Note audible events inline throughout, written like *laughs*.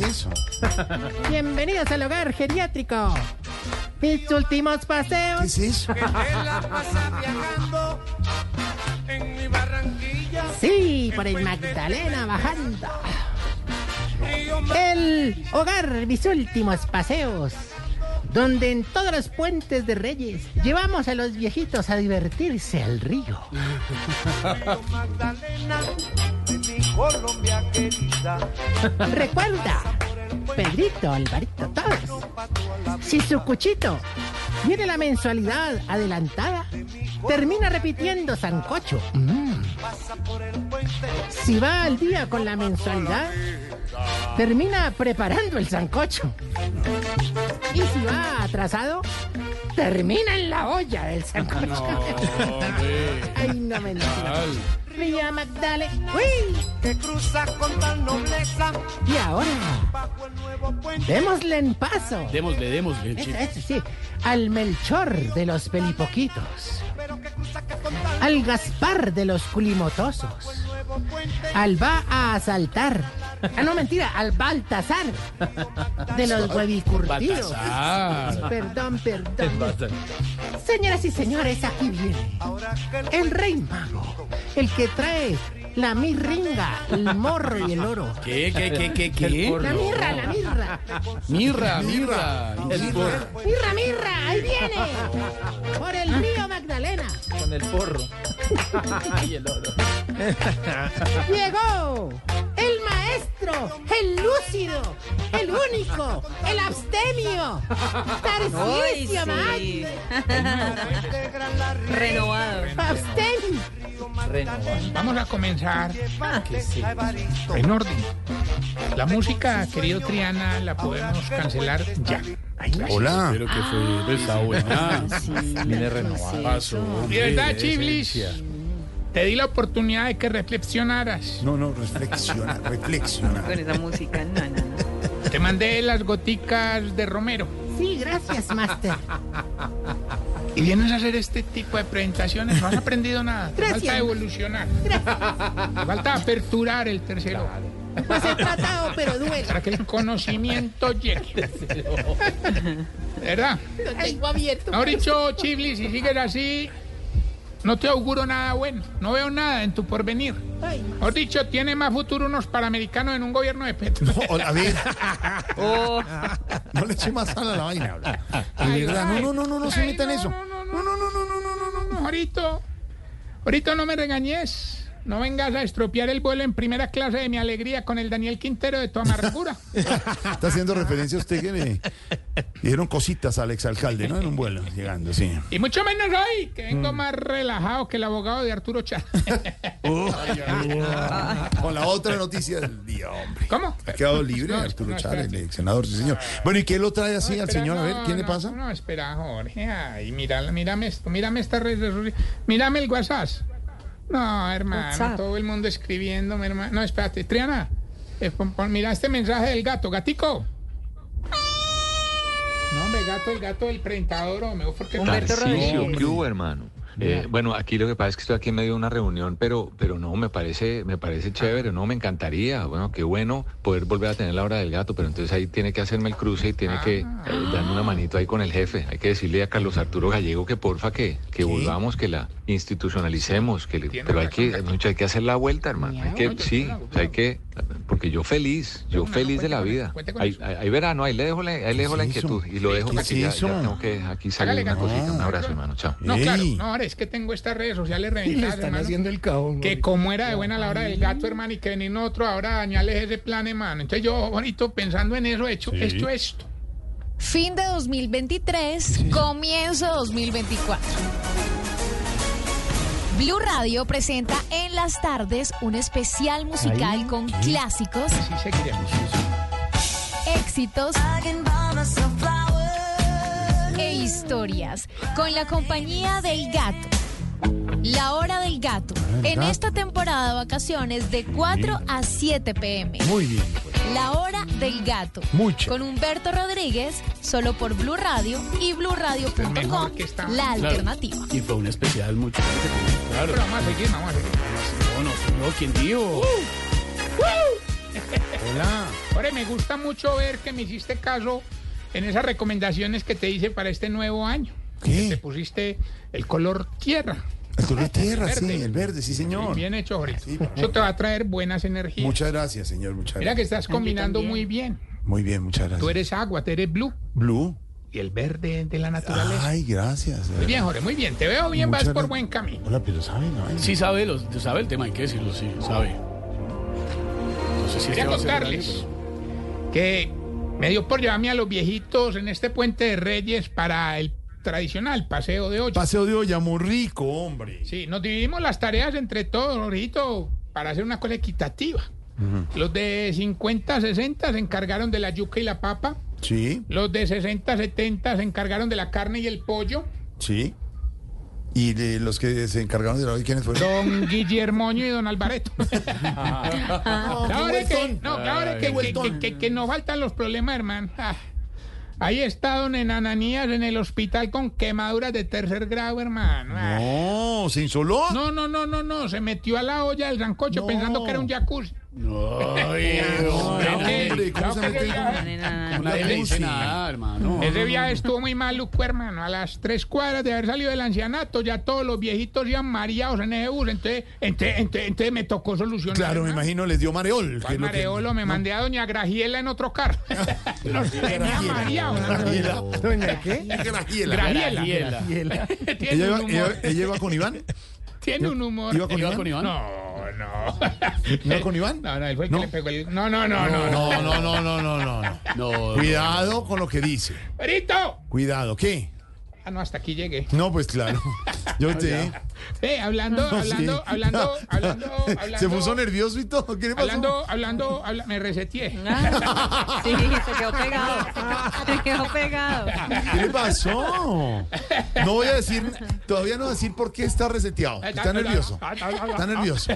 Eso. Bienvenidos al hogar geriátrico. Mis últimos ¿Qué paseos. es eso? que te la pasa viajando en mi Barranquilla. Sí, por el Magdalena bajando. El hogar, mis últimos paseos. Donde en todos los puentes de Reyes llevamos a los viejitos a divertirse al río. *laughs* Colombia querida. Recuerda, Pedrito, Alvarito, todos. Si su cuchito tiene la mensualidad adelantada, termina repitiendo sancocho. Mm. Si va al día con la mensualidad, termina preparando el sancocho. Y si va atrasado, termina en la olla del sancocho. *laughs* Ay, no me Mía Magdalena. ¡Uy! que cruza con tal nobleza Y ahora, bajo el nuevo puente. démosle en paso. Démosle, démosle. Eso, chico. eso sí, al Melchor de los pelipoquitos, Pero que cruza que con tal al Gaspar de los culimotosos, al va a asaltar, ah no mentira, al Baltasar de los huevicurtidos. Baltasar. Perdón, perdón. Señoras y señores, aquí viene el rey mago, el que trae la mirringa, el morro y el oro. ¿Qué, qué, qué, qué, qué? La mirra, la mirra. Mirra, mirra. El. Mirra, mirra, ahí viene. Por el río Magdalena. Con el porro. *laughs* y el oro. Llegó maestro, el lúcido, el único, el abstemio. Tarcisio sí. Renovado. Abstemio. Vamos a comenzar en orden. La música, querido Triana, la podemos cancelar ya. Hola. Espero que fue esa buena. Viene renovado. Pasó. De verdad, Chiblis, te di la oportunidad de que reflexionaras. No, no, reflexiona, *laughs* reflexiona. Con esa música, no, no, no. Te mandé las goticas de Romero. Sí, gracias, Master. Y vienes a hacer este tipo de presentaciones. No has aprendido nada. Te Gracias. falta evolucionar. Te falta aperturar el tercero. Pues he tratado, pero duele. Para que el conocimiento llegue. ¿Verdad? Lo tengo abierto. Mejor dicho, Chiblis, si sigues así, no te auguro nada bueno. No veo nada en tu porvenir. Ay, Mejor dicho, tiene más futuro unos panamericanos en un gobierno de Petro. No, a ver, Oh, no le eche más sal a la vaina. De verdad, no, ay. no, no, no, no se meta en no, eso. No, no, no, no, no, no, no, no, no, no, no, ahorita, ahorita no me regañes. No vengas a estropear el vuelo en primera clase de mi alegría con el Daniel Quintero de tu amargura. Está haciendo referencia a usted que me dieron cositas al exalcalde, ¿no? En un vuelo, llegando, sí. Y mucho menos hoy, que vengo más relajado que el abogado de Arturo Chá. Con la otra noticia del día, hombre. ¿Cómo? Ha quedado libre No, Arturo no, Chávez, el senador, sí, señor. Bueno, ¿y qué lo trae así al Espera, señor? A ver, no, ¿quién le no, pasa? No, espera, Jorge. Ay, mira, mírame esto, mírame esta red social. Mírame el WhatsApp. No, hermano, WhatsApp. todo el mundo escribiéndome, hermano. No, espérate, Triana. eh, pon- pon- mira este mensaje del gato, gatico. No, hombre, gato, el gato del presentador, hombre. Porque Rodríguez. ¿qué hubo, hermano? Eh, bueno, aquí lo que pasa es que estoy aquí en medio de una reunión, pero, pero no, me parece, me parece chévere, no, me encantaría, bueno, qué bueno poder volver a tener la hora del gato, pero entonces ahí tiene que hacerme el cruce y tiene que eh, darme una manito ahí con el jefe. Hay que decirle a Carlos Arturo Gallego que porfa que, que volvamos, que la institucionalicemos, que le- pero hay que, mucho, hay que hacer la vuelta, hermano. Hay que, sí, o sea, hay que, porque yo feliz, yo feliz de la vida. eso. hay- hay verano, ahí le dejo la, ahí le dejo la inquietud y lo dejo ¿Qué porque ya, tengo que aquí salir una cosita. Un No. abrazo, hermano, chao. No, claro, no, ahora es que tengo estas redes sociales reventadas, hermano. el cajón. Que como era de buena la hora del gato, hermano, y que venir nosotros ahora a dañarles ese plan, hermano. Entonces yo, bonito, pensando en eso, he hecho esto, esto. Fin de 2023, comienzo 2024. Blue Radio presenta en las tardes un especial musical con clásicos, seguiremos. éxitos e historias con la compañía del gato. La hora del gato. En esta temporada de vacaciones de 4 a 7 pm. Muy bien. La hora del gato. Mucho. Con Humberto Rodríguez, solo por Blue Radio y que está. la Claro. alternativa. Y fue un especial mucho. Claro. Pero vamos a seguir, vamos a seguir. No, no, no, ¿quién dijo? Hola. Ahora, me gusta mucho ver que me hiciste caso en esas recomendaciones que te hice para este nuevo año. ¿Qué? Que te pusiste el color tierra. El color tierra, sí, el verde, sí, señor. Bien hecho, ahorita. Sí. Eso te va a traer buenas energías. Muchas gracias, señor, muchas Mira que gracias. estás combinando muy bien. Muy bien, muchas gracias. Tú eres agua, tú eres blue. Blue. Y el verde de la naturaleza. Ay, gracias. Muy bien, Jorge, muy bien. Te veo bien, Muchas vas por gracias. buen camino. Hola, pero sabe, ¿no? Ay, Sí sabe, los, sabe el tema, hay que decirlo, sí, sabe. No sé si Quería contarles año, que me dio por llevarme a los viejitos en este puente de Reyes para el tradicional paseo de olla. Paseo de olla, muy rico, hombre. Sí, nos dividimos las tareas entre todos, Jorgito, para hacer una cosa equitativa. Los de 50, 60 se encargaron de la yuca y la papa. Sí, Los de 60, 70 se encargaron de la carne y el pollo. sí. Y de los que se encargaron de la olla, ¿quiénes fueron? Don Guillermoño y don Alvareto. *laughs* Claro es que, no, claro que, que, que, que- que nos faltan los problemas, hermano. Ah, ahí está don Enananías en el hospital con quemaduras de tercer grado, hermano. Ah. No, se insoló. No, no, no, no, no, se metió a la olla del sancocho No. pensando que era un jacuzzi. *laughs* No, hombre, ¿cómo se mete? Sí. nada, hermano. Ese viaje estuvo muy maluco, hermano. A las tres cuadras de haber salido del ancianato, ya todos los viejitos iban mareados en ese bus. Entonces, entonces, entonces, entonces me tocó solucionar. Claro, me imagino, les dio mareol. que ¿Cuál es lo que- mareolo? Me mandé a doña Grajiela en otro carro. *laughs* *laughs* Los tenía mareados. Grajiela. ¿Doña qué? Grajiela. Grajiela. Grajiela. Tiene ¿Ella un iba, ella, humor. ella iba con Iván? Tiene un humor. ¿Iba con ¿Iba Iván? con Iván? No, no. *laughs* ¿No iba con Iván? No, no, él fue el No. que le pegó el... No, no, no, no. no. No, no, no, no, no, no, no. No, Cuidado con lo que dice. ¡Perito! Cuidado, ¿qué? Ah, no, hasta aquí llegué. No, pues claro. Yo te. Eh, hablando, hablando, Sí. hablando, hablando, *laughs* hablando. Se puso nervioso y todo. ¿Qué le pasó? Hablando, hablando, habla- me reseteé. *laughs* Ah, sí, se quedó pegado. Se quedó pegado. ¿Qué le pasó? No voy a decir, todavía no voy a decir por qué está reseteado. Está nervioso. Está *laughs* nervioso.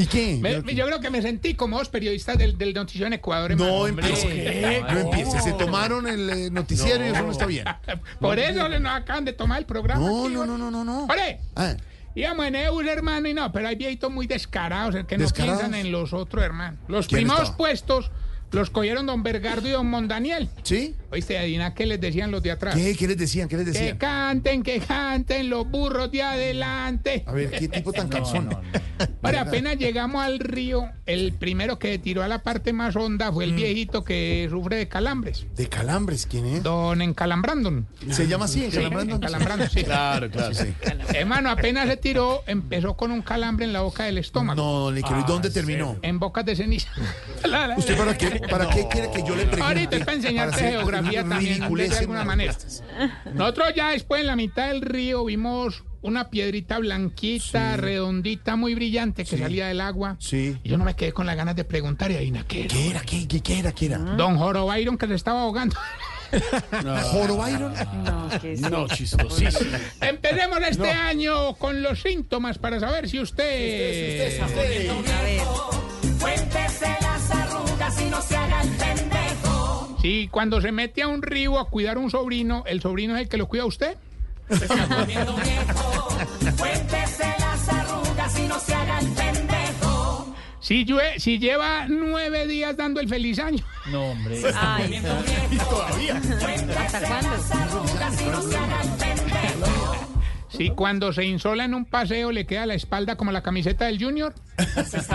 ¿Y qué? Me- yo creo que me sentí como dos periodistas del, del noticiero en Ecuador. No empiece. No empiece. Se tomaron el eh, noticiero y eso no está bien. *laughs* Por eso nos acaban de tomar el programa. No, aquí, no, no, no, no, no. ¡Ore! Ah, Íbamos en Eus, hermano, y no, pero hay viejitos muy descarados, el que no piensan en los otros, hermano. Los ¿Quién primeros estaba? puestos los cogieron don Bergardo y don Mondaniel. ¿Sí? Oíste, adivina qué les decían los de atrás. ¿Qué? ¿Qué les decían? ¿Qué les Que decían? canten, que canten los burros de adelante. A ver, ¿qué tipo tan *laughs* cansón? Ahora, *laughs* apenas llegamos al río, el primero que tiró a la parte más honda Mm. fue el viejito que sufre de calambres. ¿De calambres? ¿Quién es? Don Encalambrandon. ¿Se llama así? ¿Calambrando? Encalambrando, sí. Claro, claro. Sí. Hermano, apenas se tiró, empezó con un calambre en la boca del estómago. No, don Liquero, ¿y dónde terminó? En bocas de ceniza. ¿Usted para qué, para qué quiere que yo le pregunte? Ahorita es para enseñarte hacer geografía también, de alguna manera. Nosotros ya después en la mitad del río vimos una piedrita blanquita, redondita, muy brillante que salía del agua. Sí. Y yo no me quedé con las ganas de preguntar y adivina qué era. ¿Qué era? ¿Qué, qué, qué era? ¿Qué era? Don Joro Byron que se estaba ahogando. *laughs* ¿Joro Byron? No, que sí. No, chistosísimo. Empecemos este año con los síntomas para saber si usted... A ver, Cuéntese Si cuando se mete a un río a cuidar a un sobrino, ¿el sobrino es el que lo cuida a usted? Poniendo viejo. Cuéntese las arrugas y no se haga el pendejo. Si, llue- si lleva nueve días dando el feliz año. ay, ¿hasta cuándo? Arrugas y no se haga el pendejo. Si cuando se insola en un paseo le queda la espalda como la camiseta del Junior.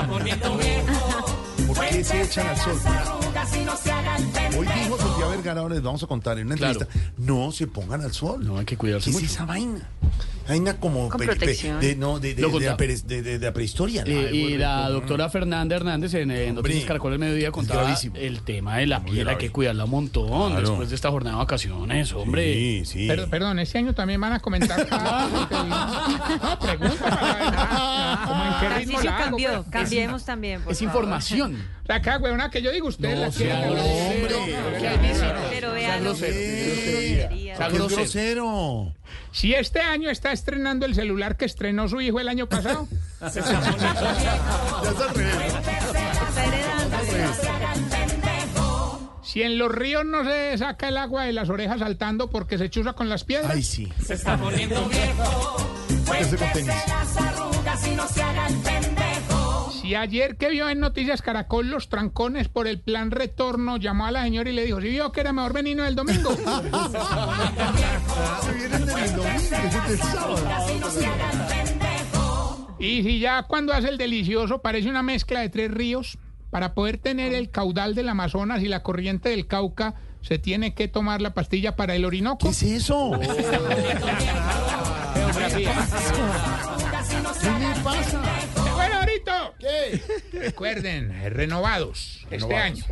Poniendo viejo. ¿Por qué se echan al sol? Arrugas y no se haga el pendejo. Hoy dijo Sofía Vergara, ahora les vamos a contar en una Claro. entrevista, no se pongan al sol. No, hay que cuidarse ¿Qué es esa vaina? Vaina como Con pe- pe- protección. de, no, de, de, Lo de la, contaba. pere- de- de- de la prehistoria. ¿no? Eh, Ay, y la doctora Fernanda Hernández en, eh, Noticias Caracol del Mediodía contaba gravísimo. el tema de la piel, hay grave. que cuidarla un montón Claro. después de esta jornada de vacaciones, hombre. Sí, sí. Pero, perdón, este año también van a comentar. *laughs* cada *laughs* *laughs* no, pregunta para en qué ritmo la cambió, pues. cambiemos también, por Es favor. información. La cada huevona que yo digo, ustedes la quieren. no, hombre. Pero grosero, Eh. Si este año está estrenando el celular que estrenó su hijo el año pasado. Si en los ríos no se saca el agua de las orejas saltando porque se chuza con las piedras. Ay, sí. Se está poniendo viejo. Y no se haga el pendejo. Si ayer que vio en Noticias Caracol los trancones por el plan retorno, llamó a la señora y le dijo, si vio que era mejor venir el domingo. Se vienen del domingo, es *laughs* del sábado. Así no se haga el pendejo. Y si ya cuando hace el delicioso parece una mezcla de tres ríos, para poder tener el caudal del Amazonas y la corriente del Cauca, se tiene que tomar la pastilla para el Orinoco. ¿Qué es eso? *laughs* ¿Qué le pasa? Bueno, ahorita, ¿Qué? recuerden, renovados, este año.